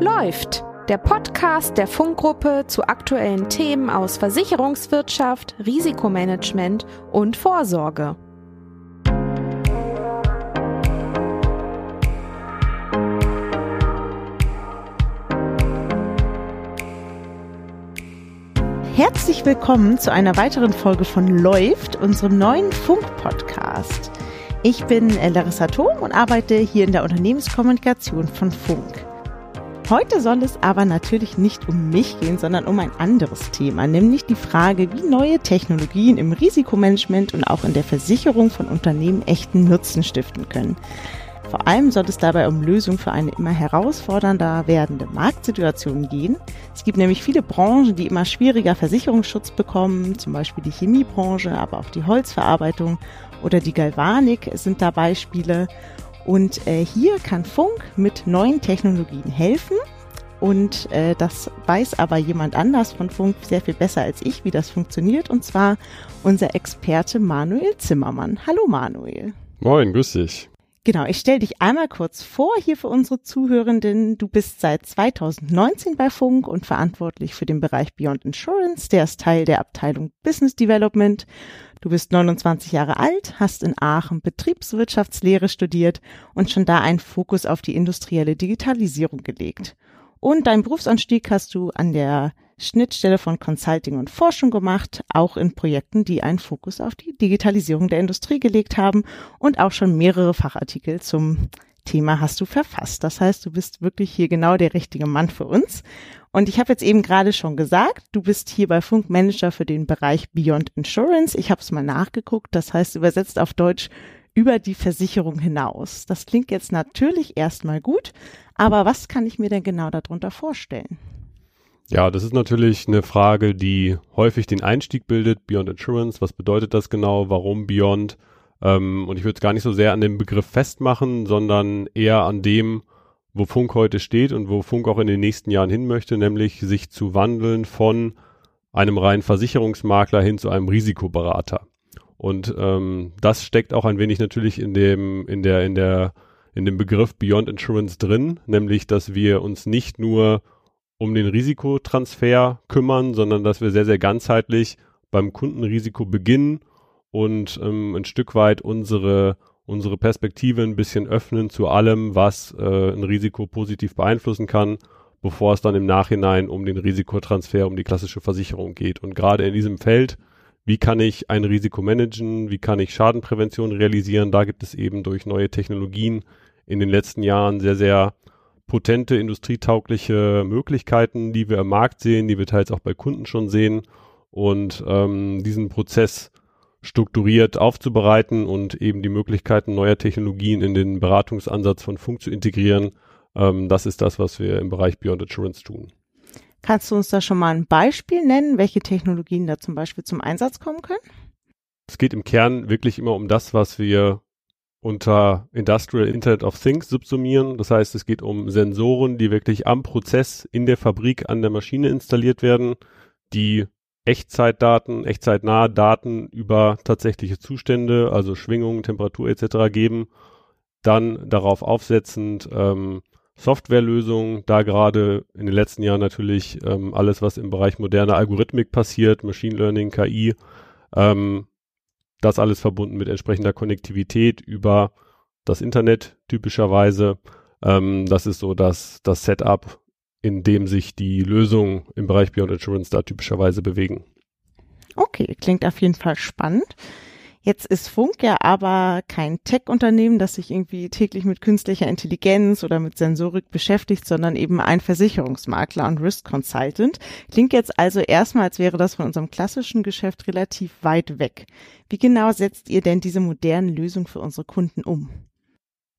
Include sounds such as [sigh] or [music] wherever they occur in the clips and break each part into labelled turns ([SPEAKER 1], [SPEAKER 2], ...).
[SPEAKER 1] Läuft, der Podcast der Funkgruppe zu aktuellen Themen aus Versicherungswirtschaft, Risikomanagement und Vorsorge.
[SPEAKER 2] Herzlich willkommen zu einer weiteren Folge von Läuft, unserem neuen Funk-Podcast. Ich bin Larissa Thom und arbeite hier in der Unternehmenskommunikation von Funk. Heute soll es aber natürlich nicht um mich gehen, sondern um ein anderes Thema, nämlich die Frage, wie neue Technologien im Risikomanagement und auch in der Versicherung von Unternehmen echten Nutzen stiften können. Vor allem soll es dabei um Lösungen für eine immer herausfordernder werdende Marktsituation gehen. Es gibt nämlich viele Branchen, die immer schwieriger Versicherungsschutz bekommen, zum Beispiel die Chemiebranche, aber auch die Holzverarbeitung oder die Galvanik sind da Beispiele. Und äh, hier kann Funk mit neuen Technologien helfen. Und äh, das weiß aber jemand anders von Funk sehr viel besser als ich, wie das funktioniert. Und zwar unser Experte Manuel Zimmermann. Hallo Manuel.
[SPEAKER 3] Moin, grüß dich.
[SPEAKER 2] Genau, ich stelle dich einmal kurz vor hier für unsere Zuhörenden. Du bist seit 2019 bei Funk und verantwortlich für den Bereich Beyond Insurance. Der ist Teil der Abteilung Business Development. Du bist 29 Jahre alt, hast in Aachen Betriebswirtschaftslehre studiert und schon da einen Fokus auf die industrielle Digitalisierung gelegt. Und deinen Berufsanstieg hast du an der Schnittstelle von Consulting und Forschung gemacht, auch in Projekten, die einen Fokus auf die Digitalisierung der Industrie gelegt haben und auch schon mehrere Fachartikel zum Thema hast du verfasst. Das heißt, du bist wirklich hier genau der richtige Mann für uns. Und ich habe jetzt eben gerade schon gesagt, du bist hier bei Funk Manager für den Bereich Beyond Insurance. Ich habe es mal nachgeguckt. Das heißt, übersetzt auf Deutsch über die Versicherung hinaus. Das klingt jetzt natürlich erstmal gut, aber was kann ich mir denn genau darunter vorstellen?
[SPEAKER 3] Ja, das ist natürlich eine Frage, die häufig den Einstieg bildet. Beyond Insurance, was bedeutet das genau? Warum Beyond? Ähm, und ich würde es gar nicht so sehr an dem Begriff festmachen, sondern eher an dem, wo Funk heute steht und wo Funk auch in den nächsten Jahren hin möchte, nämlich sich zu wandeln von einem reinen Versicherungsmakler hin zu einem Risikoberater. Und ähm, das steckt auch ein wenig natürlich in dem, in der, in der, in dem Begriff Beyond Insurance drin, nämlich, dass wir uns nicht nur um den Risikotransfer kümmern, sondern dass wir sehr, sehr ganzheitlich beim Kundenrisiko beginnen und ähm, ein Stück weit unsere, unsere Perspektive ein bisschen öffnen zu allem, was äh, ein Risiko positiv beeinflussen kann, bevor es dann im Nachhinein um den Risikotransfer, um die klassische Versicherung geht. Und gerade in diesem Feld wie kann ich ein Risiko managen, wie kann ich Schadenprävention realisieren. Da gibt es eben durch neue Technologien in den letzten Jahren sehr, sehr potente industrietaugliche Möglichkeiten, die wir am Markt sehen, die wir teils auch bei Kunden schon sehen und ähm, diesen Prozess strukturiert aufzubereiten und eben die Möglichkeiten neuer Technologien in den Beratungsansatz von Funk zu integrieren. Ähm, das ist das, was wir im Bereich Beyond Assurance tun.
[SPEAKER 2] Kannst du uns da schon mal ein Beispiel nennen, welche Technologien da zum Beispiel zum Einsatz kommen können?
[SPEAKER 3] Es geht im Kern wirklich immer um das, was wir unter Industrial Internet of Things subsumieren. Das heißt, es geht um Sensoren, die wirklich am Prozess in der Fabrik an der Maschine installiert werden, die Echtzeitdaten, echtzeitnahe Daten über tatsächliche Zustände, also Schwingungen, Temperatur etc. geben, dann darauf aufsetzend ähm, Softwarelösungen, da gerade in den letzten Jahren natürlich ähm, alles, was im Bereich moderner Algorithmik passiert, Machine Learning, KI, ähm, das alles verbunden mit entsprechender Konnektivität über das Internet typischerweise. Ähm, das ist so das, das Setup, in dem sich die Lösungen im Bereich Beyond Insurance da typischerweise bewegen.
[SPEAKER 2] Okay, klingt auf jeden Fall spannend. Jetzt ist Funk ja aber kein Tech-Unternehmen, das sich irgendwie täglich mit künstlicher Intelligenz oder mit Sensorik beschäftigt, sondern eben ein Versicherungsmakler und Risk Consultant. Klingt jetzt also erstmal, als wäre das von unserem klassischen Geschäft relativ weit weg. Wie genau setzt ihr denn diese modernen Lösungen für unsere Kunden um?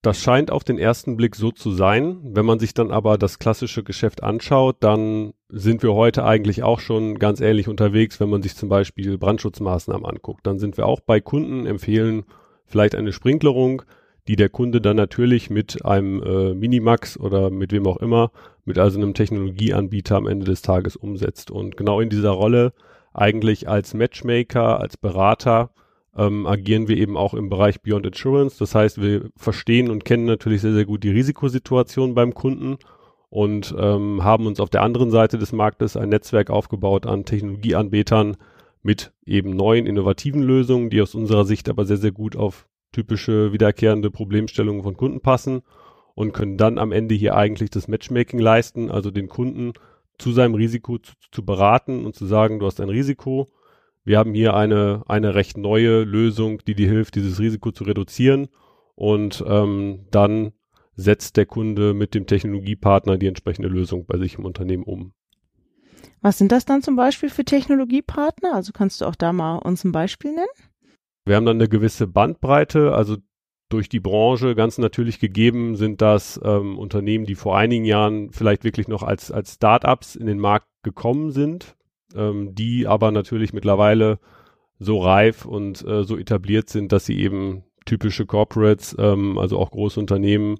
[SPEAKER 3] Das scheint auf den ersten Blick so zu sein. Wenn man sich dann aber das klassische Geschäft anschaut, dann sind wir heute eigentlich auch schon ganz ähnlich unterwegs, wenn man sich zum Beispiel Brandschutzmaßnahmen anguckt. Dann sind wir auch bei Kunden, empfehlen vielleicht eine Sprinklerung, die der Kunde dann natürlich mit einem äh, Minimax oder mit wem auch immer, mit also einem Technologieanbieter am Ende des Tages umsetzt. Und genau in dieser Rolle eigentlich als Matchmaker, als Berater, ähm, agieren wir eben auch im Bereich Beyond Insurance. Das heißt, wir verstehen und kennen natürlich sehr, sehr gut die Risikosituation beim Kunden und ähm, haben uns auf der anderen Seite des Marktes ein Netzwerk aufgebaut an Technologieanbietern mit eben neuen innovativen Lösungen, die aus unserer Sicht aber sehr, sehr gut auf typische wiederkehrende Problemstellungen von Kunden passen und können dann am Ende hier eigentlich das Matchmaking leisten, also den Kunden zu seinem Risiko zu, zu beraten und zu sagen, du hast ein Risiko. Wir haben hier eine, eine recht neue Lösung, die dir hilft, dieses Risiko zu reduzieren. Und ähm, dann setzt der Kunde mit dem Technologiepartner die entsprechende Lösung bei sich im Unternehmen um.
[SPEAKER 2] Was sind das dann zum Beispiel für Technologiepartner? Also kannst du auch da mal uns ein Beispiel nennen?
[SPEAKER 3] Wir haben dann eine gewisse Bandbreite, also durch die Branche ganz natürlich gegeben sind das ähm, Unternehmen, die vor einigen Jahren vielleicht wirklich noch als, als Start-ups in den Markt gekommen sind, ähm, die aber natürlich mittlerweile so reif und äh, so etabliert sind, dass sie eben typische Corporates, ähm, also auch große Unternehmen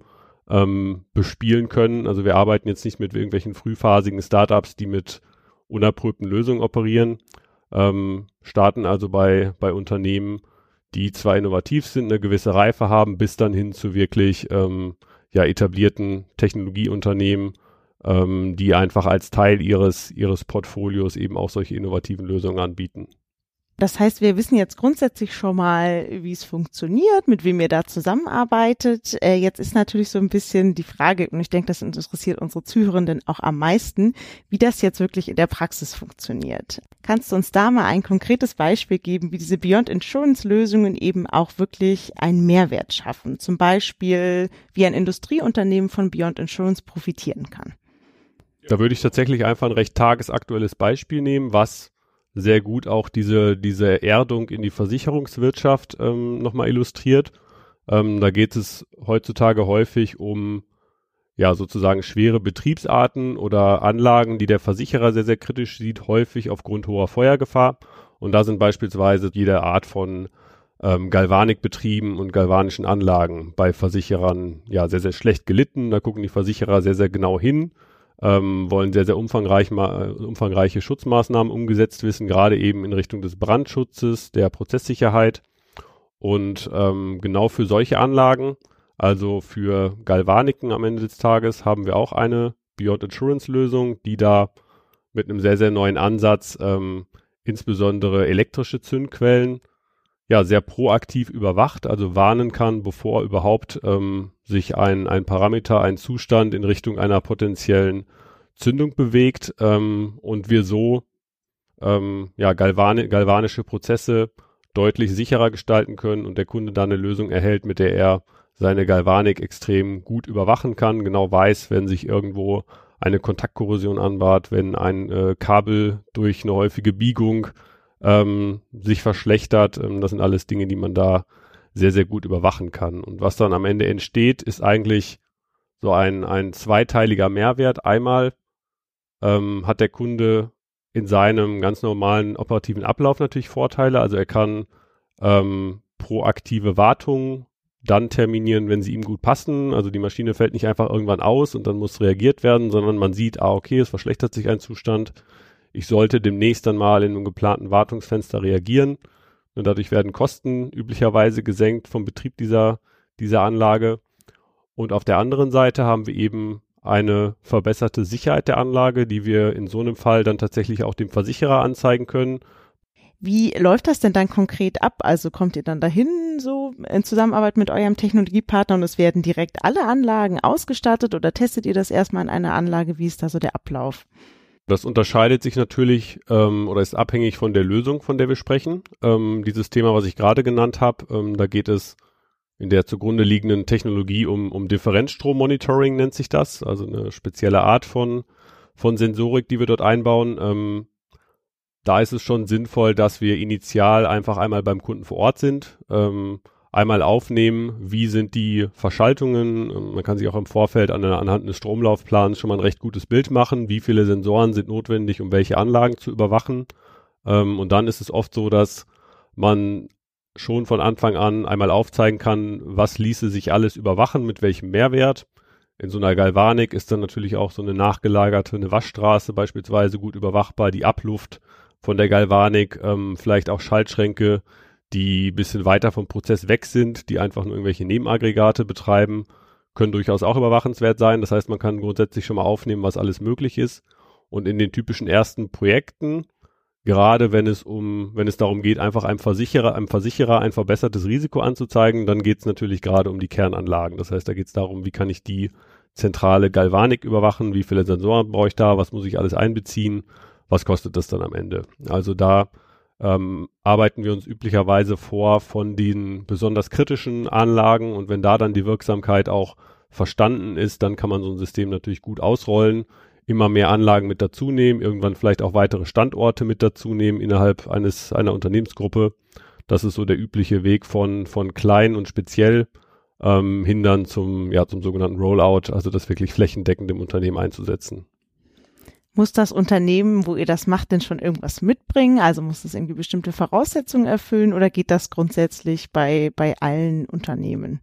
[SPEAKER 3] ähm, bespielen können. Also wir arbeiten jetzt nicht mit irgendwelchen frühphasigen Startups, die mit unerprobten Lösungen operieren, ähm, starten also bei, bei Unternehmen, die zwar innovativ sind, eine gewisse Reife haben, bis dann hin zu wirklich ähm, ja, etablierten Technologieunternehmen, ähm, die einfach als Teil ihres, ihres Portfolios eben auch solche innovativen Lösungen anbieten.
[SPEAKER 2] Das heißt, wir wissen jetzt grundsätzlich schon mal, wie es funktioniert, mit wem ihr da zusammenarbeitet. Äh, jetzt ist natürlich so ein bisschen die Frage, und ich denke, das interessiert unsere Zuhörenden auch am meisten, wie das jetzt wirklich in der Praxis funktioniert. Kannst du uns da mal ein konkretes Beispiel geben, wie diese Beyond Insurance Lösungen eben auch wirklich einen Mehrwert schaffen? Zum Beispiel, wie ein Industrieunternehmen von Beyond Insurance profitieren kann.
[SPEAKER 3] Da würde ich tatsächlich einfach ein recht tagesaktuelles Beispiel nehmen, was sehr gut auch diese, diese Erdung in die Versicherungswirtschaft ähm, nochmal illustriert. Ähm, da geht es heutzutage häufig um ja sozusagen schwere Betriebsarten oder Anlagen, die der Versicherer sehr, sehr kritisch sieht, häufig aufgrund hoher Feuergefahr. Und da sind beispielsweise jede Art von ähm, Galvanikbetrieben und galvanischen Anlagen bei Versicherern ja sehr, sehr schlecht gelitten. Da gucken die Versicherer sehr, sehr genau hin ähm, wollen sehr, sehr umfangreich, umfangreiche Schutzmaßnahmen umgesetzt wissen, gerade eben in Richtung des Brandschutzes, der Prozesssicherheit. Und ähm, genau für solche Anlagen, also für Galvaniken am Ende des Tages, haben wir auch eine Beyond Insurance Lösung, die da mit einem sehr, sehr neuen Ansatz ähm, insbesondere elektrische Zündquellen ja sehr proaktiv überwacht, also warnen kann, bevor überhaupt ähm, sich ein, ein Parameter, ein Zustand in Richtung einer potenziellen Zündung bewegt ähm, und wir so ähm, ja, galvani galvanische Prozesse deutlich sicherer gestalten können und der Kunde dann eine Lösung erhält, mit der er seine Galvanik extrem gut überwachen kann, genau weiß, wenn sich irgendwo eine Kontaktkorrosion anbahnt, wenn ein äh, Kabel durch eine häufige Biegung ähm, sich verschlechtert. Ähm, das sind alles Dinge, die man da sehr, sehr gut überwachen kann. Und was dann am Ende entsteht, ist eigentlich so ein, ein zweiteiliger Mehrwert. Einmal ähm, hat der Kunde in seinem ganz normalen operativen Ablauf natürlich Vorteile. Also er kann ähm, proaktive Wartungen dann terminieren, wenn sie ihm gut passen. Also die Maschine fällt nicht einfach irgendwann aus und dann muss reagiert werden, sondern man sieht, ah, okay, es verschlechtert sich ein Zustand ich sollte demnächst dann mal in einem geplanten Wartungsfenster reagieren. Und dadurch werden Kosten üblicherweise gesenkt vom Betrieb dieser, dieser Anlage. Und auf der anderen Seite haben wir eben eine verbesserte Sicherheit der Anlage, die wir in so einem Fall dann tatsächlich auch dem Versicherer anzeigen können.
[SPEAKER 2] Wie läuft das denn dann konkret ab? Also kommt ihr dann dahin so in Zusammenarbeit mit eurem Technologiepartner und es werden direkt alle Anlagen ausgestattet oder testet ihr das erstmal in einer Anlage? Wie ist da so der Ablauf?
[SPEAKER 3] Das unterscheidet sich natürlich ähm, oder ist abhängig von der Lösung, von der wir sprechen. Ähm, dieses Thema, was ich gerade genannt habe, ähm, da geht es in der zugrunde liegenden Technologie um, um Differenzstrommonitoring nennt sich das, also eine spezielle Art von, von Sensorik, die wir dort einbauen. Ähm, da ist es schon sinnvoll, dass wir initial einfach einmal beim Kunden vor Ort sind. Ähm, einmal aufnehmen, wie sind die Verschaltungen. Man kann sich auch im Vorfeld an, anhand des Stromlaufplans schon mal ein recht gutes Bild machen, wie viele Sensoren sind notwendig, um welche Anlagen zu überwachen. Ähm, und dann ist es oft so, dass man schon von Anfang an einmal aufzeigen kann, was ließe sich alles überwachen, mit welchem Mehrwert. In so einer Galvanik ist dann natürlich auch so eine nachgelagerte eine Waschstraße beispielsweise gut überwachbar, die Abluft von der Galvanik, ähm, vielleicht auch Schaltschränke, die bisschen weiter vom Prozess weg sind, die einfach nur irgendwelche Nebenaggregate betreiben, können durchaus auch überwachenswert sein. Das heißt, man kann grundsätzlich schon mal aufnehmen, was alles möglich ist. Und in den typischen ersten Projekten, gerade wenn es um, wenn es darum geht, einfach einem Versicherer, einem Versicherer ein verbessertes Risiko anzuzeigen, dann geht es natürlich gerade um die Kernanlagen. Das heißt, da geht es darum, wie kann ich die zentrale Galvanik überwachen, wie viele Sensoren brauche ich da, was muss ich alles einbeziehen, was kostet das dann am Ende. Also da ähm, arbeiten wir uns üblicherweise vor von den besonders kritischen Anlagen und wenn da dann die Wirksamkeit auch verstanden ist, dann kann man so ein System natürlich gut ausrollen, immer mehr Anlagen mit dazu nehmen, irgendwann vielleicht auch weitere Standorte mit dazu nehmen innerhalb eines einer Unternehmensgruppe. Das ist so der übliche Weg von von klein und speziell ähm, hindern zum ja zum sogenannten Rollout, also das wirklich flächendeckend im Unternehmen einzusetzen.
[SPEAKER 2] Muss das Unternehmen, wo ihr das macht, denn schon irgendwas mitbringen? Also muss es irgendwie bestimmte Voraussetzungen erfüllen oder geht das grundsätzlich bei, bei allen Unternehmen?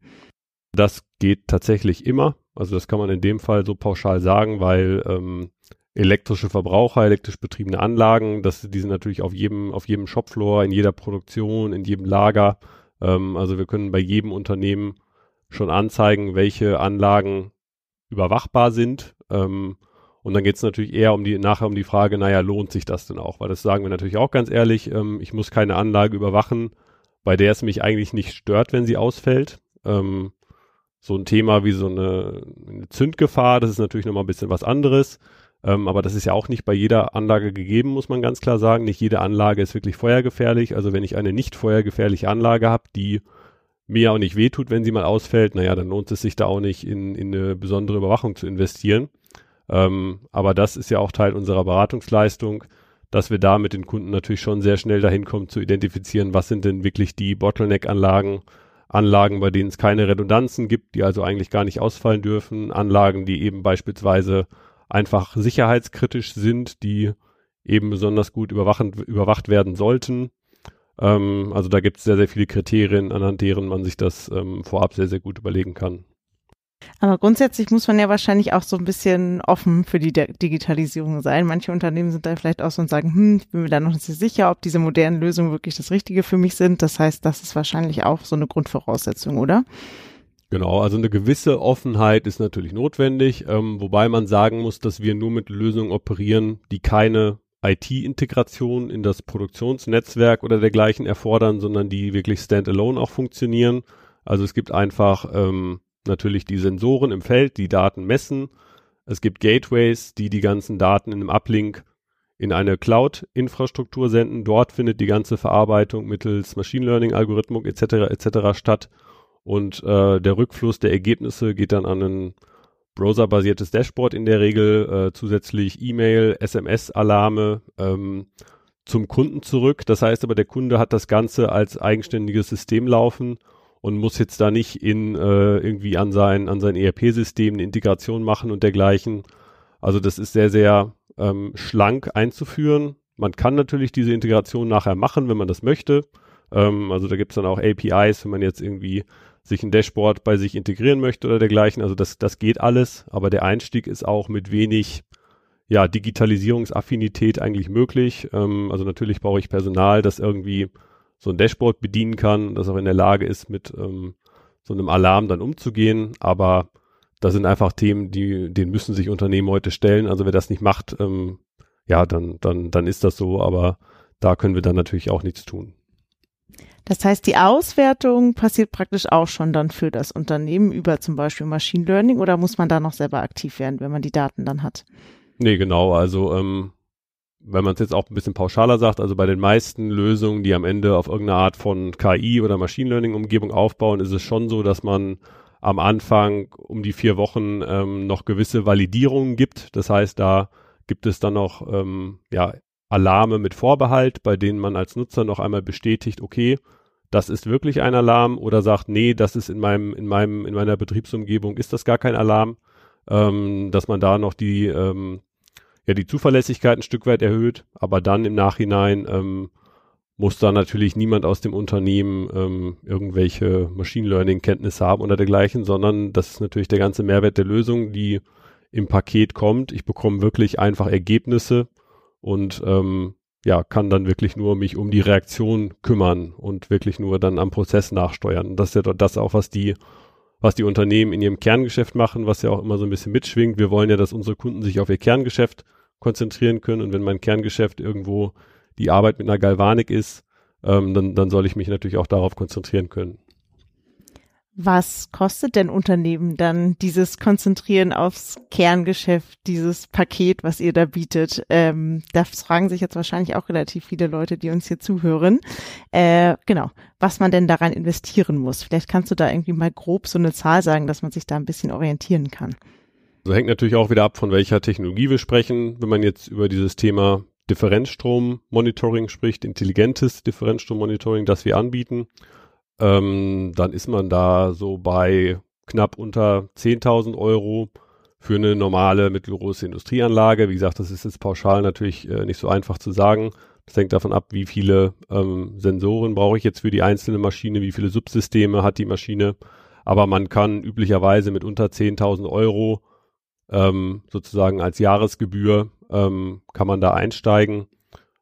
[SPEAKER 3] Das geht tatsächlich immer. Also das kann man in dem Fall so pauschal sagen, weil ähm, elektrische Verbraucher, elektrisch betriebene Anlagen, das, die sind natürlich auf jedem, auf jedem Shopfloor, in jeder Produktion, in jedem Lager. Ähm, also wir können bei jedem Unternehmen schon anzeigen, welche Anlagen überwachbar sind. Ähm, und dann geht es natürlich eher um die, nachher um die Frage, naja, lohnt sich das denn auch? Weil das sagen wir natürlich auch ganz ehrlich, ähm, ich muss keine Anlage überwachen, bei der es mich eigentlich nicht stört, wenn sie ausfällt. Ähm, so ein Thema wie so eine, eine Zündgefahr, das ist natürlich nochmal ein bisschen was anderes. Ähm, aber das ist ja auch nicht bei jeder Anlage gegeben, muss man ganz klar sagen. Nicht jede Anlage ist wirklich feuergefährlich. Also wenn ich eine nicht feuergefährliche Anlage habe, die mir auch nicht wehtut, wenn sie mal ausfällt, naja, dann lohnt es sich da auch nicht in, in eine besondere Überwachung zu investieren. Ähm, aber das ist ja auch Teil unserer Beratungsleistung, dass wir da mit den Kunden natürlich schon sehr schnell dahin kommen zu identifizieren, was sind denn wirklich die Bottleneck-Anlagen, Anlagen, bei denen es keine Redundanzen gibt, die also eigentlich gar nicht ausfallen dürfen, Anlagen, die eben beispielsweise einfach sicherheitskritisch sind, die eben besonders gut überwacht werden sollten. Ähm, also da gibt es sehr, sehr viele Kriterien, anhand deren man sich das ähm, vorab sehr, sehr gut überlegen kann.
[SPEAKER 2] Aber grundsätzlich muss man ja wahrscheinlich auch so ein bisschen offen für die Digitalisierung sein. Manche Unternehmen sind da vielleicht auch so und sagen, hm, ich bin mir da noch nicht so sicher, ob diese modernen Lösungen wirklich das Richtige für mich sind. Das heißt, das ist wahrscheinlich auch so eine Grundvoraussetzung, oder?
[SPEAKER 3] Genau, also eine gewisse Offenheit ist natürlich notwendig, ähm, wobei man sagen muss, dass wir nur mit Lösungen operieren, die keine IT-Integration in das Produktionsnetzwerk oder dergleichen erfordern, sondern die wirklich standalone auch funktionieren. Also es gibt einfach ähm, natürlich die Sensoren im Feld, die Daten messen. Es gibt Gateways, die die ganzen Daten in einem Uplink in eine Cloud-Infrastruktur senden. Dort findet die ganze Verarbeitung mittels Machine Learning-Algorithmik etc. etc. statt. Und äh, der Rückfluss der Ergebnisse geht dann an ein browserbasiertes Dashboard in der Regel, äh, zusätzlich E-Mail, SMS-Alarme ähm, zum Kunden zurück. Das heißt aber, der Kunde hat das Ganze als eigenständiges System laufen und muss jetzt da nicht in äh, irgendwie an sein an sein ERP-System eine Integration machen und dergleichen. Also das ist sehr sehr ähm, schlank einzuführen. Man kann natürlich diese Integration nachher machen, wenn man das möchte. Ähm, also da gibt es dann auch APIs, wenn man jetzt irgendwie sich ein Dashboard bei sich integrieren möchte oder dergleichen. Also das, das geht alles, aber der Einstieg ist auch mit wenig ja, Digitalisierungsaffinität eigentlich möglich. Ähm, also natürlich brauche ich Personal, das irgendwie so ein Dashboard bedienen kann, das auch in der Lage ist, mit ähm, so einem Alarm dann umzugehen. Aber das sind einfach Themen, die, denen müssen sich Unternehmen heute stellen. Also wer das nicht macht, ähm, ja, dann, dann, dann ist das so. Aber da können wir dann natürlich auch nichts tun.
[SPEAKER 2] Das heißt, die Auswertung passiert praktisch auch schon dann für das Unternehmen über zum Beispiel Machine Learning oder muss man da noch selber aktiv werden, wenn man die Daten dann hat?
[SPEAKER 3] Nee, genau. Also ähm, wenn man es jetzt auch ein bisschen pauschaler sagt, also bei den meisten Lösungen, die am Ende auf irgendeine Art von KI oder Machine Learning Umgebung aufbauen, ist es schon so, dass man am Anfang um die vier Wochen ähm, noch gewisse Validierungen gibt. Das heißt, da gibt es dann noch ähm, ja, Alarme mit Vorbehalt, bei denen man als Nutzer noch einmal bestätigt, okay, das ist wirklich ein Alarm oder sagt, nee, das ist in meinem, in meinem, in meiner Betriebsumgebung ist das gar kein Alarm, ähm, dass man da noch die ähm, ja die Zuverlässigkeit ein Stück weit erhöht, aber dann im Nachhinein ähm, muss da natürlich niemand aus dem Unternehmen ähm, irgendwelche Machine Learning Kenntnisse haben oder dergleichen, sondern das ist natürlich der ganze Mehrwert der Lösung, die im Paket kommt. Ich bekomme wirklich einfach Ergebnisse und ähm, ja, kann dann wirklich nur mich um die Reaktion kümmern und wirklich nur dann am Prozess nachsteuern. Das ist ja das auch, was die was die Unternehmen in ihrem Kerngeschäft machen, was ja auch immer so ein bisschen mitschwingt. Wir wollen ja, dass unsere Kunden sich auf ihr Kerngeschäft konzentrieren können und wenn mein Kerngeschäft irgendwo die Arbeit mit einer Galvanik ist, ähm, dann, dann soll ich mich natürlich auch darauf konzentrieren können.
[SPEAKER 2] Was kostet denn Unternehmen dann dieses Konzentrieren aufs Kerngeschäft, dieses Paket, was ihr da bietet? Ähm, das fragen sich jetzt wahrscheinlich auch relativ viele Leute, die uns hier zuhören. Äh, genau, was man denn daran investieren muss. Vielleicht kannst du da irgendwie mal grob so eine Zahl sagen, dass man sich da ein bisschen orientieren kann.
[SPEAKER 3] So hängt natürlich auch wieder ab, von welcher Technologie wir sprechen. Wenn man jetzt über dieses Thema Differenzstrommonitoring spricht, intelligentes Differenzstrommonitoring, das wir anbieten, ähm, dann ist man da so bei knapp unter 10.000 Euro für eine normale mittelgroße Industrieanlage. Wie gesagt, das ist jetzt pauschal natürlich äh, nicht so einfach zu sagen. Das hängt davon ab, wie viele ähm, Sensoren brauche ich jetzt für die einzelne Maschine, wie viele Subsysteme hat die Maschine. Aber man kann üblicherweise mit unter 10.000 Euro ähm, sozusagen als Jahresgebühr ähm, kann man da einsteigen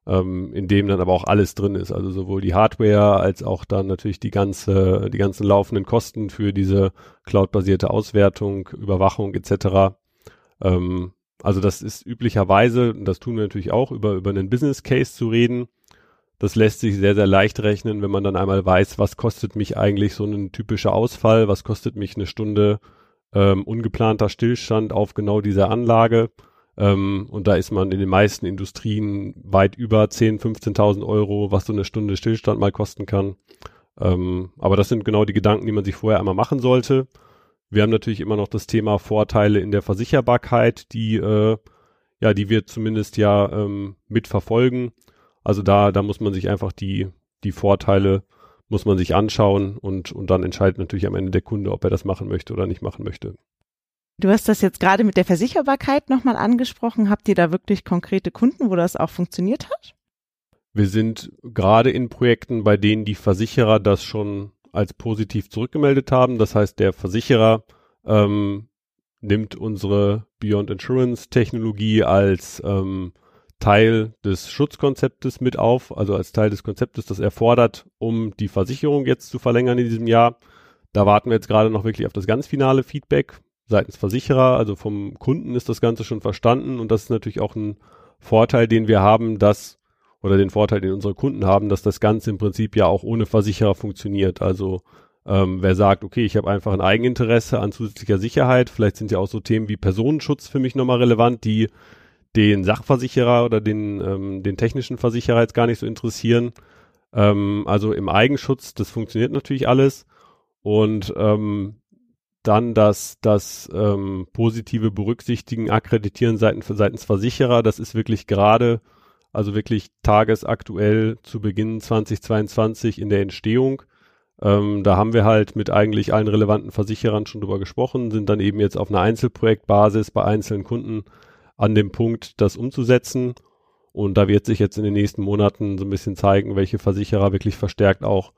[SPEAKER 3] ähm, in dem dann aber auch alles drin ist, also sowohl die Hardware als auch dann natürlich die ganze, die ganzen laufenden Kosten für diese cloudbasierte Auswertung, Überwachung etc. Ähm, also das ist üblicherweise, das tun wir natürlich auch, über, über einen Business Case zu reden. Das lässt sich sehr, sehr leicht rechnen, wenn man dann einmal weiß, was kostet mich eigentlich so ein typischer Ausfall, was kostet mich eine Stunde ähm, ungeplanter Stillstand auf genau dieser Anlage ähm, und da ist man in den meisten Industrien weit über 10.000, 15.000 Euro, was so eine Stunde Stillstand mal kosten kann. Ähm, aber das sind genau die Gedanken, die man sich vorher einmal machen sollte. Wir haben natürlich immer noch das Thema Vorteile in der Versicherbarkeit, die, äh, ja, die wir zumindest ja ähm, mitverfolgen. Also da, da muss man sich einfach die, die Vorteile muss man sich anschauen und, und dann entscheidet natürlich am Ende der Kunde, ob er das machen möchte oder nicht machen möchte.
[SPEAKER 2] Du hast das jetzt gerade mit der Versicherbarkeit nochmal angesprochen. Habt ihr da wirklich konkrete Kunden, wo das auch funktioniert hat?
[SPEAKER 3] Wir sind gerade in Projekten, bei denen die Versicherer das schon als positiv zurückgemeldet haben. Das heißt, der Versicherer ähm, nimmt unsere Beyond Insurance Technologie als ähm, Teil des Schutzkonzeptes mit auf, also als Teil des Konzeptes, das er fordert, um die Versicherung jetzt zu verlängern in diesem Jahr. Da warten wir jetzt gerade noch wirklich auf das ganz finale Feedback seitens Versicherer, also vom Kunden ist das Ganze schon verstanden und das ist natürlich auch ein Vorteil, den wir haben, dass oder den Vorteil, den unsere Kunden haben, dass das Ganze im Prinzip ja auch ohne Versicherer funktioniert. Also ähm, wer sagt, okay, ich habe einfach ein Eigeninteresse an zusätzlicher Sicherheit, vielleicht sind ja auch so Themen wie Personenschutz für mich nochmal relevant, die den Sachversicherer oder den, ähm, den technischen Versicherer jetzt gar nicht so interessieren. Ähm, also im Eigenschutz, das funktioniert natürlich alles. Und ähm, dann das, das ähm, positive Berücksichtigen, Akkreditieren seitens, seitens Versicherer, das ist wirklich gerade, also wirklich tagesaktuell zu Beginn 2022 in der Entstehung. Ähm, da haben wir halt mit eigentlich allen relevanten Versicherern schon drüber gesprochen, sind dann eben jetzt auf einer Einzelprojektbasis bei einzelnen Kunden an dem Punkt, das umzusetzen. Und da wird sich jetzt in den nächsten Monaten so ein bisschen zeigen, welche Versicherer wirklich verstärkt auch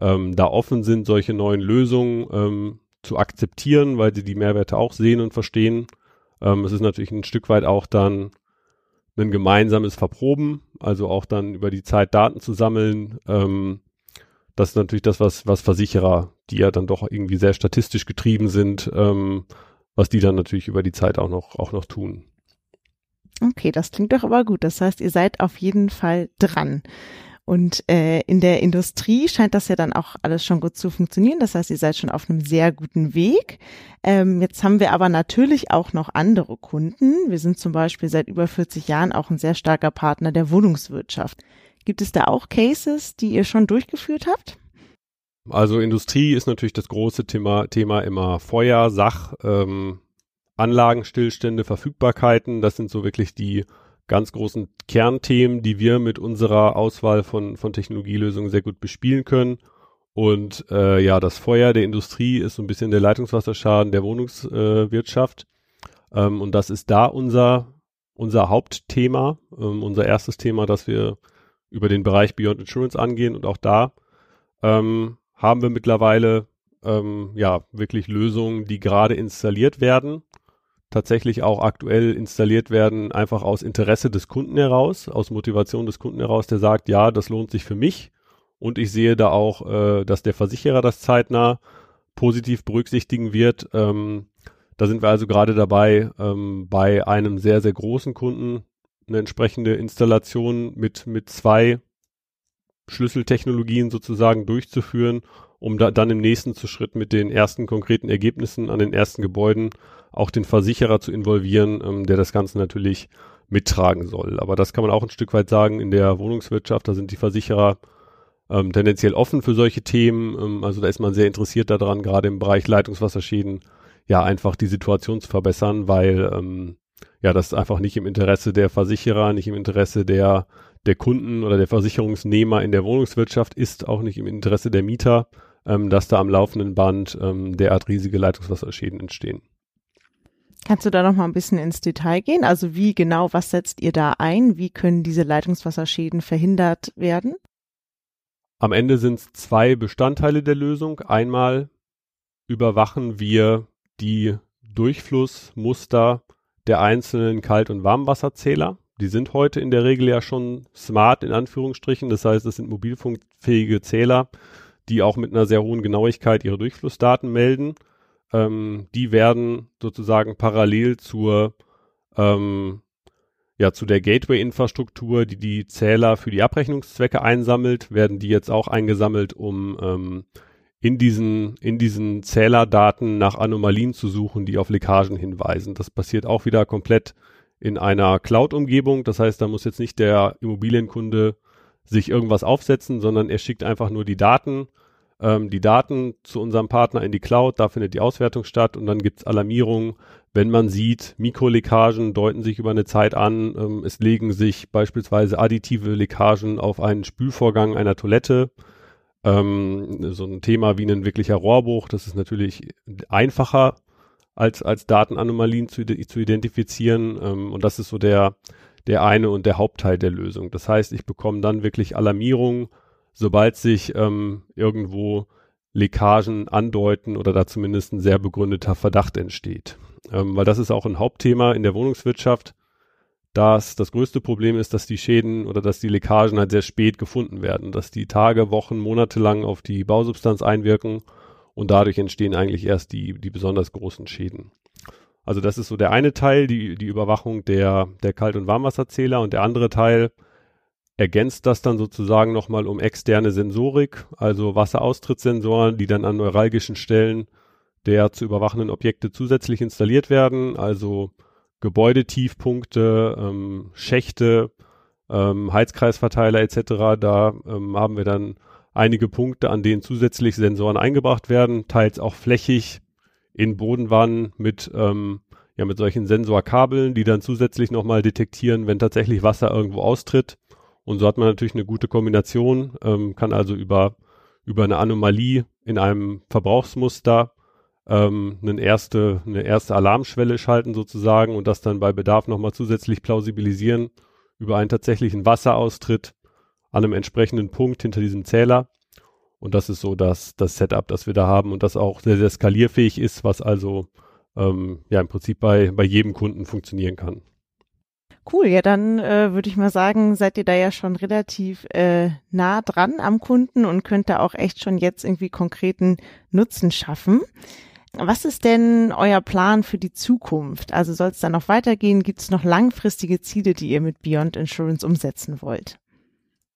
[SPEAKER 3] ähm, da offen sind, solche neuen Lösungen ähm, zu akzeptieren, weil sie die Mehrwerte auch sehen und verstehen. Ähm, es ist natürlich ein Stück weit auch dann ein gemeinsames Verproben, also auch dann über die Zeit Daten zu sammeln. Ähm, das ist natürlich das, was, was Versicherer, die ja dann doch irgendwie sehr statistisch getrieben sind, ähm, was die dann natürlich über die Zeit auch noch, auch noch tun.
[SPEAKER 2] Okay, das klingt doch aber gut. Das heißt, ihr seid auf jeden Fall dran. Und äh, in der Industrie scheint das ja dann auch alles schon gut zu funktionieren. Das heißt, ihr seid schon auf einem sehr guten Weg. Ähm, jetzt haben wir aber natürlich auch noch andere Kunden. Wir sind zum Beispiel seit über 40 Jahren auch ein sehr starker Partner der Wohnungswirtschaft. Gibt es da auch Cases, die ihr schon durchgeführt habt?
[SPEAKER 3] Also Industrie ist natürlich das große Thema, Thema immer Feuer, Sach, ähm, Anlagenstillstände, Verfügbarkeiten. Das sind so wirklich die ganz großen Kernthemen, die wir mit unserer Auswahl von, von Technologielösungen sehr gut bespielen können. Und äh, ja, das Feuer der Industrie ist so ein bisschen der Leitungswasserschaden der Wohnungswirtschaft. Äh, ähm, und das ist da unser, unser Hauptthema, ähm, unser erstes Thema, das wir über den Bereich Beyond Insurance angehen. Und auch da ähm, haben wir mittlerweile ähm, ja wirklich Lösungen, die gerade installiert werden tatsächlich auch aktuell installiert werden, einfach aus Interesse des Kunden heraus, aus Motivation des Kunden heraus, der sagt, ja, das lohnt sich für mich und ich sehe da auch, äh, dass der Versicherer das zeitnah positiv berücksichtigen wird. Ähm, da sind wir also gerade dabei, ähm, bei einem sehr, sehr großen Kunden eine entsprechende Installation mit, mit zwei Schlüsseltechnologien sozusagen durchzuführen, um da, dann im nächsten Schritt mit den ersten konkreten Ergebnissen an den ersten Gebäuden auch den Versicherer zu involvieren, ähm, der das Ganze natürlich mittragen soll. Aber das kann man auch ein Stück weit sagen, in der Wohnungswirtschaft, da sind die Versicherer ähm, tendenziell offen für solche Themen. Ähm, also da ist man sehr interessiert daran, gerade im Bereich Leitungswasserschäden, ja, einfach die Situation zu verbessern, weil ähm, ja, das einfach nicht im Interesse der Versicherer, nicht im Interesse der, der Kunden oder der Versicherungsnehmer in der Wohnungswirtschaft, ist auch nicht im Interesse der Mieter, ähm, dass da am laufenden Band ähm, derart riesige Leitungswasserschäden entstehen.
[SPEAKER 2] Kannst du da noch mal ein bisschen ins Detail gehen? Also wie genau, was setzt ihr da ein? Wie können diese Leitungswasserschäden verhindert werden?
[SPEAKER 3] Am Ende sind es zwei Bestandteile der Lösung. Einmal überwachen wir die Durchflussmuster der einzelnen Kalt- und Warmwasserzähler. Die sind heute in der Regel ja schon smart in Anführungsstrichen. Das heißt, es sind mobilfunkfähige Zähler, die auch mit einer sehr hohen Genauigkeit ihre Durchflussdaten melden. Ähm, die werden sozusagen parallel zur ähm, ja, zu der Gateway-Infrastruktur, die die Zähler für die Abrechnungszwecke einsammelt, werden die jetzt auch eingesammelt, um ähm, in diesen, in diesen Zählerdaten nach Anomalien zu suchen, die auf Leckagen hinweisen. Das passiert auch wieder komplett in einer Cloud-Umgebung. Das heißt, da muss jetzt nicht der Immobilienkunde sich irgendwas aufsetzen, sondern er schickt einfach nur die Daten, ähm, die Daten zu unserem Partner in die Cloud, da findet die Auswertung statt und dann gibt's Alarmierungen, wenn man sieht, Mikroleckagen deuten sich über eine Zeit an, ähm, es legen sich beispielsweise additive Leckagen auf einen Spülvorgang einer Toilette. Ähm, so ein Thema wie ein wirklicher Rohrbruch, das ist natürlich einfacher als, als Datenanomalien zu, zu identifizieren. Ähm, und das ist so der, der eine und der Hauptteil der Lösung. Das heißt, ich bekomme dann wirklich Alarmierungen, sobald sich ähm, irgendwo Leckagen andeuten oder da zumindest ein sehr begründeter Verdacht entsteht. Ähm, weil das ist auch ein Hauptthema in der Wohnungswirtschaft dass das größte Problem ist, dass die Schäden oder dass die Leckagen halt sehr spät gefunden werden, dass die Tage, Wochen, Monate lang auf die Bausubstanz einwirken und dadurch entstehen eigentlich erst die, die besonders großen Schäden. Also das ist so der eine Teil, die, die Überwachung der, der Kalt- und Warmwasserzähler und der andere Teil ergänzt das dann sozusagen nochmal um externe Sensorik, also Wasseraustrittssensoren, die dann an neuralgischen Stellen der zu überwachenden Objekte zusätzlich installiert werden, also Gebäudetiefpunkte, ähm, Schächte, ähm, Heizkreisverteiler etc. Da ähm, haben wir dann einige Punkte, an denen zusätzlich Sensoren eingebracht werden, teils auch flächig in Bodenwannen mit ähm, ja mit solchen Sensorkabeln, die dann zusätzlich nochmal detektieren, wenn tatsächlich Wasser irgendwo austritt. Und so hat man natürlich eine gute Kombination, ähm, kann also über über eine Anomalie in einem Verbrauchsmuster ähm, eine erste, eine erste Alarmschwelle schalten sozusagen und das dann bei Bedarf nochmal zusätzlich plausibilisieren über einen tatsächlichen Wasseraustritt an einem entsprechenden Punkt hinter diesem Zähler. Und das ist so das, das Setup, das wir da haben und das auch sehr, sehr skalierfähig ist, was also ähm, ja im Prinzip bei, bei jedem Kunden funktionieren kann.
[SPEAKER 2] Cool, ja, dann äh, würde ich mal sagen, seid ihr da ja schon relativ äh, nah dran am Kunden und könnt da auch echt schon jetzt irgendwie konkreten Nutzen schaffen. Was ist denn euer Plan für die Zukunft? Also soll es da noch weitergehen? Gibt es noch langfristige Ziele, die ihr mit Beyond Insurance umsetzen wollt?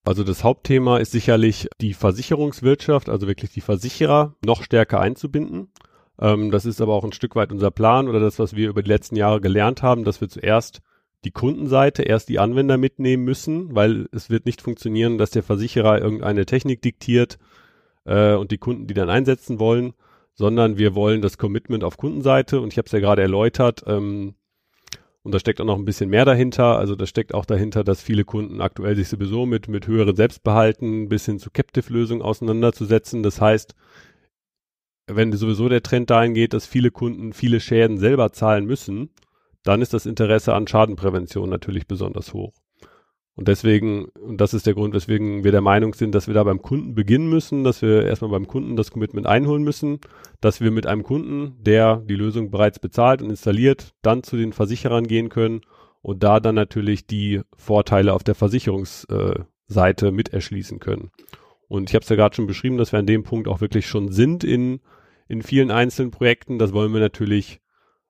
[SPEAKER 3] Also das Hauptthema ist sicherlich die Versicherungswirtschaft, also wirklich die Versicherer noch stärker einzubinden. Ähm, das ist aber auch ein Stück weit unser Plan oder das, was wir über die letzten Jahre gelernt haben, dass wir zuerst die Kundenseite, erst die Anwender mitnehmen müssen, weil es wird nicht funktionieren, dass der Versicherer irgendeine Technik diktiert äh, und die Kunden die dann einsetzen wollen, sondern wir wollen das Commitment auf Kundenseite und ich habe es ja gerade erläutert, ähm, und da steckt auch noch ein bisschen mehr dahinter. Also da steckt auch dahinter, dass viele Kunden aktuell sich sowieso mit, mit höheren Selbstbehalten bis hin zu Captive-Lösungen auseinanderzusetzen. Das heißt, wenn sowieso der Trend dahin geht, dass viele Kunden viele Schäden selber zahlen müssen, dann ist das Interesse an Schadenprävention natürlich besonders hoch. Und deswegen, und das ist der Grund, weswegen wir der Meinung sind, dass wir da beim Kunden beginnen müssen, dass wir erstmal beim Kunden das Commitment einholen müssen, dass wir mit einem Kunden, der die Lösung bereits bezahlt und installiert, dann zu den Versicherern gehen können und da dann natürlich die Vorteile auf der Versicherungsseite mit erschließen können. Und ich habe es ja gerade schon beschrieben, dass wir an dem Punkt auch wirklich schon sind in, in vielen einzelnen Projekten. Das wollen wir natürlich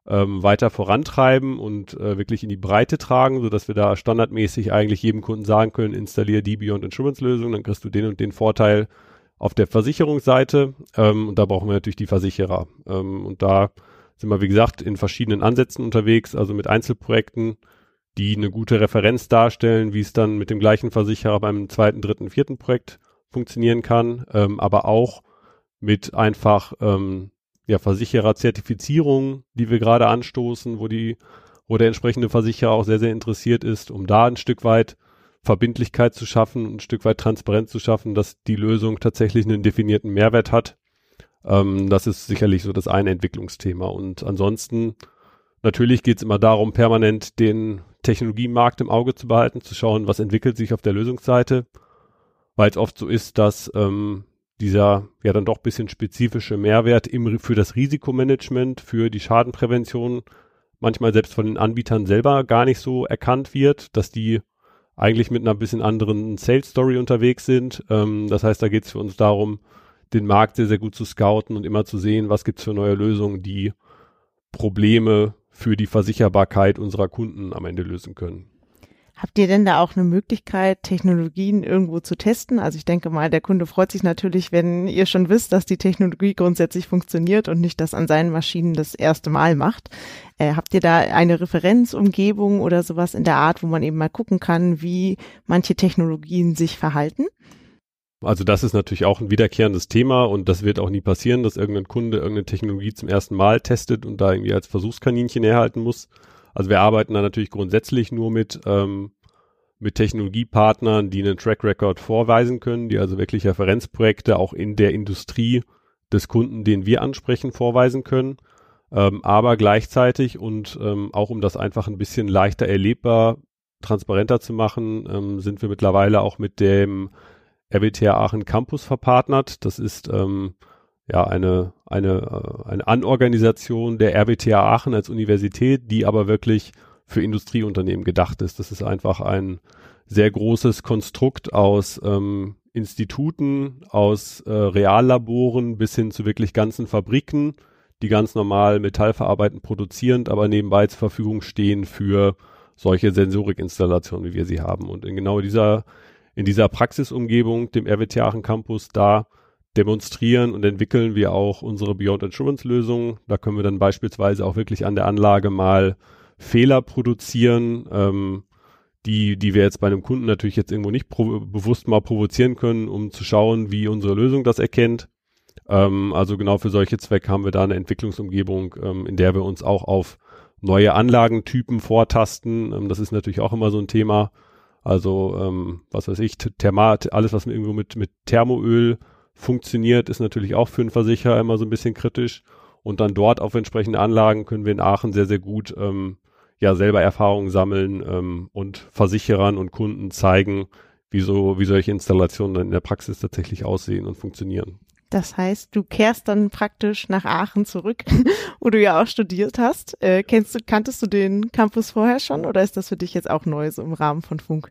[SPEAKER 3] ähm, weiter vorantreiben und äh, wirklich in die Breite tragen, so wir da standardmäßig eigentlich jedem Kunden sagen können, installiere die Beyond Insurance Lösung, dann kriegst du den und den Vorteil auf der Versicherungsseite. Ähm, und da brauchen wir natürlich die Versicherer. Ähm, und da sind wir, wie gesagt, in verschiedenen Ansätzen unterwegs, also mit Einzelprojekten, die eine gute Referenz darstellen, wie es dann mit dem gleichen Versicherer beim zweiten, dritten, vierten Projekt funktionieren kann, ähm, aber auch mit einfach ähm, ja, Versicherer-Zertifizierung, die wir gerade anstoßen, wo die, wo der entsprechende Versicherer auch sehr, sehr interessiert ist, um da ein Stück weit Verbindlichkeit zu schaffen, ein Stück weit Transparenz zu schaffen, dass die Lösung tatsächlich einen definierten Mehrwert hat. Ähm, das ist sicherlich so das eine Entwicklungsthema. Und ansonsten, natürlich geht es immer darum, permanent den Technologiemarkt im Auge zu behalten, zu schauen, was entwickelt sich auf der Lösungsseite, weil es oft so ist, dass ähm, dieser ja dann doch bisschen spezifische Mehrwert im, für das Risikomanagement, für die Schadenprävention manchmal selbst von den Anbietern selber gar nicht so erkannt wird, dass die eigentlich mit einer bisschen anderen Sales Story unterwegs sind. Ähm, das heißt, da geht es für uns darum, den Markt sehr, sehr gut zu scouten und immer zu sehen, was gibt's für neue Lösungen, die Probleme für die Versicherbarkeit unserer Kunden am Ende lösen können.
[SPEAKER 2] Habt ihr denn da auch eine Möglichkeit, Technologien irgendwo zu testen? Also ich denke mal, der Kunde freut sich natürlich, wenn ihr schon wisst, dass die Technologie grundsätzlich funktioniert und nicht das an seinen Maschinen das erste Mal macht. Äh, habt ihr da eine Referenzumgebung oder sowas in der Art, wo man eben mal gucken kann, wie manche Technologien sich verhalten?
[SPEAKER 3] Also das ist natürlich auch ein wiederkehrendes Thema und das wird auch nie passieren, dass irgendein Kunde irgendeine Technologie zum ersten Mal testet und da irgendwie als Versuchskaninchen herhalten muss. Also wir arbeiten da natürlich grundsätzlich nur mit, ähm, mit Technologiepartnern, die einen Track Record vorweisen können, die also wirklich Referenzprojekte auch in der Industrie des Kunden, den wir ansprechen, vorweisen können. Ähm, aber gleichzeitig und ähm, auch um das einfach ein bisschen leichter erlebbar, transparenter zu machen, ähm, sind wir mittlerweile auch mit dem RWTH Aachen Campus verpartnert. Das ist ähm, ja eine, eine, äh, eine Anorganisation der RWTH Aachen als Universität, die aber wirklich für Industrieunternehmen gedacht ist. Das ist einfach ein sehr großes Konstrukt aus ähm, Instituten, aus äh, Reallaboren bis hin zu wirklich ganzen Fabriken, die ganz normal Metallverarbeiten produzierend, aber nebenbei zur Verfügung stehen für solche Sensorikinstallationen, wie wir sie haben. Und in genau dieser, in dieser Praxisumgebung, dem RWTH Aachen Campus, da demonstrieren und entwickeln wir auch unsere Beyond Insurance Lösungen. Da können wir dann beispielsweise auch wirklich an der Anlage mal Fehler produzieren, ähm, die, die wir jetzt bei einem Kunden natürlich jetzt irgendwo nicht bewusst mal provozieren können, um zu schauen, wie unsere Lösung das erkennt. Ähm, also genau für solche Zwecke haben wir da eine Entwicklungsumgebung, ähm, in der wir uns auch auf neue Anlagentypen vortasten. Ähm, das ist natürlich auch immer so ein Thema. Also ähm, was weiß ich, Thermat, alles was irgendwo mit, mit Thermoöl funktioniert, ist natürlich auch für einen Versicherer immer so ein bisschen kritisch. Und dann dort auf entsprechende Anlagen können wir in Aachen sehr, sehr gut ähm, ja selber Erfahrungen sammeln ähm, und Versicherern und Kunden zeigen, wie, so, wie solche Installationen dann in der Praxis tatsächlich aussehen und funktionieren.
[SPEAKER 2] Das heißt, du kehrst dann praktisch nach Aachen zurück, [laughs] wo du ja auch studiert hast. Äh, kennst du, kanntest du den Campus vorher schon oder ist das für dich jetzt auch neu so im Rahmen von Funk?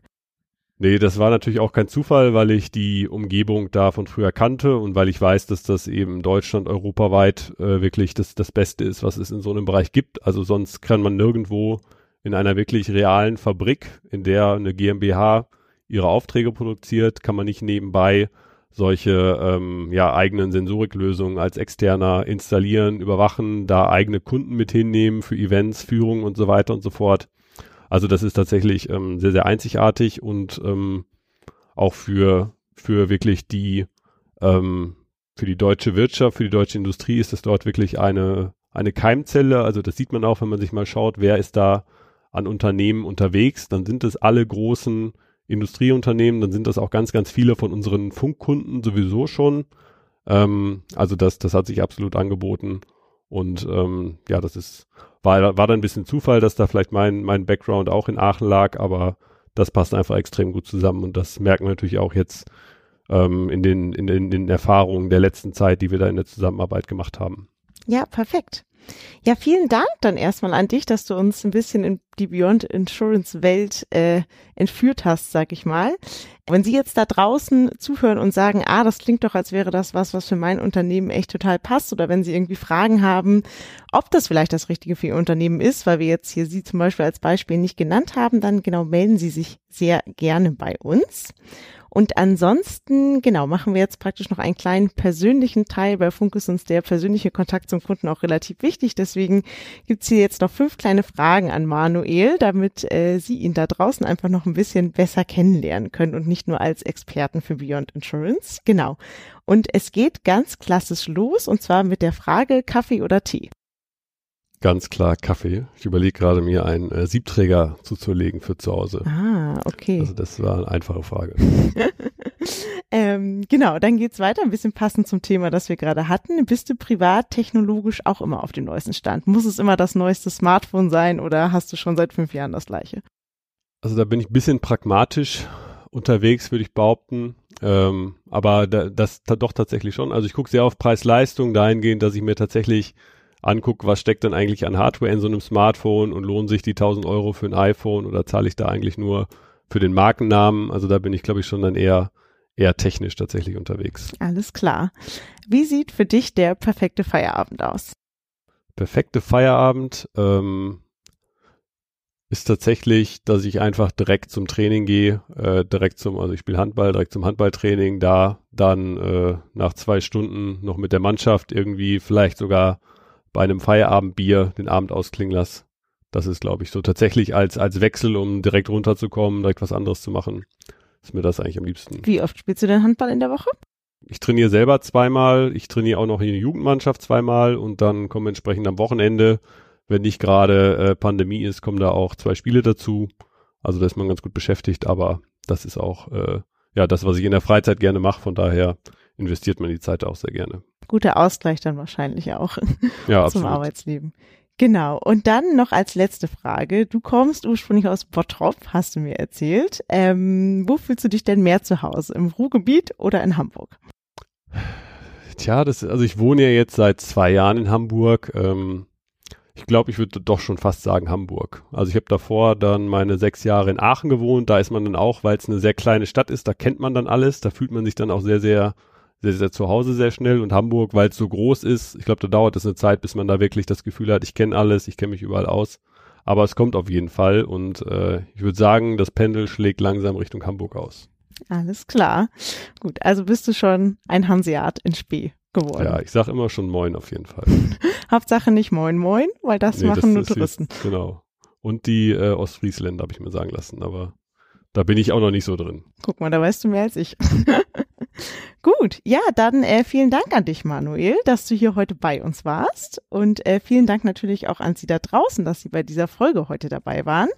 [SPEAKER 3] Nee, das war natürlich auch kein Zufall, weil ich die Umgebung da von früher kannte und weil ich weiß, dass das eben Deutschland europaweit äh, wirklich das, das Beste ist, was es in so einem Bereich gibt. Also sonst kann man nirgendwo in einer wirklich realen Fabrik, in der eine GmbH ihre Aufträge produziert, kann man nicht nebenbei solche ähm, ja, eigenen Sensoriklösungen als externer installieren, überwachen, da eigene Kunden mit hinnehmen für Events, Führung und so weiter und so fort. Also das ist tatsächlich ähm, sehr, sehr einzigartig und ähm, auch für, für wirklich die, ähm, für die deutsche Wirtschaft, für die deutsche Industrie ist das dort wirklich eine, eine Keimzelle. Also das sieht man auch, wenn man sich mal schaut, wer ist da an Unternehmen unterwegs, dann sind es alle großen Industrieunternehmen, dann sind das auch ganz, ganz viele von unseren Funkkunden sowieso schon. Ähm, also das, das hat sich absolut angeboten. Und ähm, ja, das ist, war, war dann ein bisschen Zufall, dass da vielleicht mein, mein Background auch in Aachen lag, aber das passt einfach extrem gut zusammen und das merken wir natürlich auch jetzt ähm, in, den, in, den, in den Erfahrungen der letzten Zeit, die wir da in der Zusammenarbeit gemacht haben.
[SPEAKER 2] Ja, perfekt. Ja, vielen Dank dann erstmal an dich, dass du uns ein bisschen in die Beyond Insurance Welt äh, entführt hast, sag ich mal. Wenn Sie jetzt da draußen zuhören und sagen, ah, das klingt doch, als wäre das was, was für mein Unternehmen echt total passt, oder wenn Sie irgendwie Fragen haben, ob das vielleicht das Richtige für Ihr Unternehmen ist, weil wir jetzt hier Sie zum Beispiel als Beispiel nicht genannt haben, dann genau melden Sie sich sehr gerne bei uns. Und ansonsten, genau, machen wir jetzt praktisch noch einen kleinen persönlichen Teil. Bei Funk ist uns der persönliche Kontakt zum Kunden auch relativ wichtig. Deswegen gibt's hier jetzt noch fünf kleine Fragen an Manuel, damit äh, Sie ihn da draußen einfach noch ein bisschen besser kennenlernen können und nicht nur als Experten für Beyond Insurance. Genau. Und es geht ganz klassisch los und zwar mit der Frage Kaffee oder Tee.
[SPEAKER 3] Ganz klar Kaffee. Ich überlege gerade mir einen äh, Siebträger zuzulegen für zu Hause.
[SPEAKER 2] Ah, okay.
[SPEAKER 3] Also das war eine einfache Frage. [laughs]
[SPEAKER 2] ähm, genau, dann geht's weiter, ein bisschen passend zum Thema, das wir gerade hatten. Bist du privat technologisch auch immer auf dem neuesten Stand? Muss es immer das neueste Smartphone sein oder hast du schon seit fünf Jahren das gleiche?
[SPEAKER 3] Also da bin ich ein bisschen pragmatisch unterwegs, würde ich behaupten. Ähm, aber da, das doch tatsächlich schon. Also ich gucke sehr auf Preis-Leistung dahingehend, dass ich mir tatsächlich angucke, was steckt denn eigentlich an Hardware in so einem Smartphone und lohnen sich die 1000 Euro für ein iPhone oder zahle ich da eigentlich nur für den Markennamen? Also da bin ich, glaube ich, schon dann eher eher technisch tatsächlich unterwegs.
[SPEAKER 2] Alles klar. Wie sieht für dich der perfekte Feierabend aus?
[SPEAKER 3] Perfekte Feierabend ähm, ist tatsächlich, dass ich einfach direkt zum Training gehe, äh, direkt zum, also ich spiele Handball, direkt zum Handballtraining, da dann äh, nach zwei Stunden noch mit der Mannschaft irgendwie vielleicht sogar bei einem Feierabendbier den Abend ausklingen lasse. Das ist, glaube ich, so tatsächlich als, als Wechsel, um direkt runterzukommen, direkt was anderes zu machen, ist mir das eigentlich am liebsten.
[SPEAKER 2] Wie oft spielst du denn Handball in der Woche?
[SPEAKER 3] Ich trainiere selber zweimal, ich trainiere auch noch in der Jugendmannschaft zweimal und dann kommen entsprechend am Wochenende, wenn nicht gerade äh, Pandemie ist, kommen da auch zwei Spiele dazu. Also da ist man ganz gut beschäftigt, aber das ist auch äh, ja das, was ich in der Freizeit gerne mache. Von daher investiert man die Zeit auch sehr gerne
[SPEAKER 2] guter Ausgleich dann wahrscheinlich auch
[SPEAKER 3] ja, [laughs]
[SPEAKER 2] zum Arbeitsleben. Genau. Und dann noch als letzte Frage. Du kommst ursprünglich aus Bottrop, hast du mir erzählt. Ähm, wo fühlst du dich denn mehr zu Hause? Im Ruhrgebiet oder in Hamburg?
[SPEAKER 3] Tja, das, also ich wohne ja jetzt seit zwei Jahren in Hamburg. Ähm, ich glaube, ich würde doch schon fast sagen Hamburg. Also ich habe davor dann meine sechs Jahre in Aachen gewohnt. Da ist man dann auch, weil es eine sehr kleine Stadt ist, da kennt man dann alles. Da fühlt man sich dann auch sehr, sehr sehr, sehr zu Hause sehr schnell und Hamburg, weil es so groß ist, ich glaube, da dauert es eine Zeit, bis man da wirklich das Gefühl hat, ich kenne alles, ich kenne mich überall aus. Aber es kommt auf jeden Fall und äh, ich würde sagen, das Pendel schlägt langsam Richtung Hamburg aus.
[SPEAKER 2] Alles klar. Gut, also bist du schon ein Hanseat in Spee geworden.
[SPEAKER 3] Ja, ich sag immer schon Moin auf jeden Fall. [laughs]
[SPEAKER 2] Hauptsache nicht Moin Moin, weil das nee, machen das, nur das Touristen.
[SPEAKER 3] Ist, genau. Und die äh, Ostfriesländer habe ich mir sagen lassen, aber da bin ich auch noch nicht so drin.
[SPEAKER 2] Guck mal, da weißt du mehr als ich. [laughs] Gut, ja, dann äh, vielen Dank an dich, Manuel, dass du hier heute bei uns warst. Und äh, vielen Dank natürlich auch an Sie da draußen, dass Sie bei dieser Folge heute dabei waren.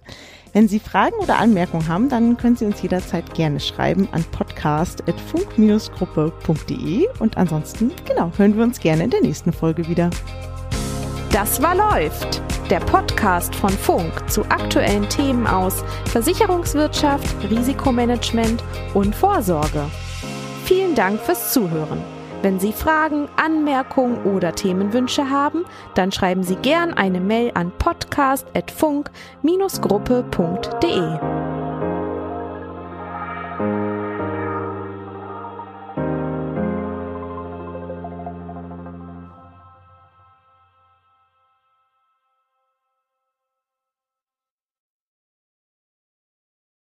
[SPEAKER 2] Wenn Sie Fragen oder Anmerkungen haben, dann können Sie uns jederzeit gerne schreiben an podcast.funk-gruppe.de. Und ansonsten, genau, hören wir uns gerne in der nächsten Folge wieder.
[SPEAKER 1] Das war Läuft, der Podcast von Funk zu aktuellen Themen aus Versicherungswirtschaft, Risikomanagement und Vorsorge. Vielen Dank fürs Zuhören. Wenn Sie Fragen, Anmerkungen oder Themenwünsche haben, dann schreiben Sie gern eine Mail an podcast.funk-gruppe.de.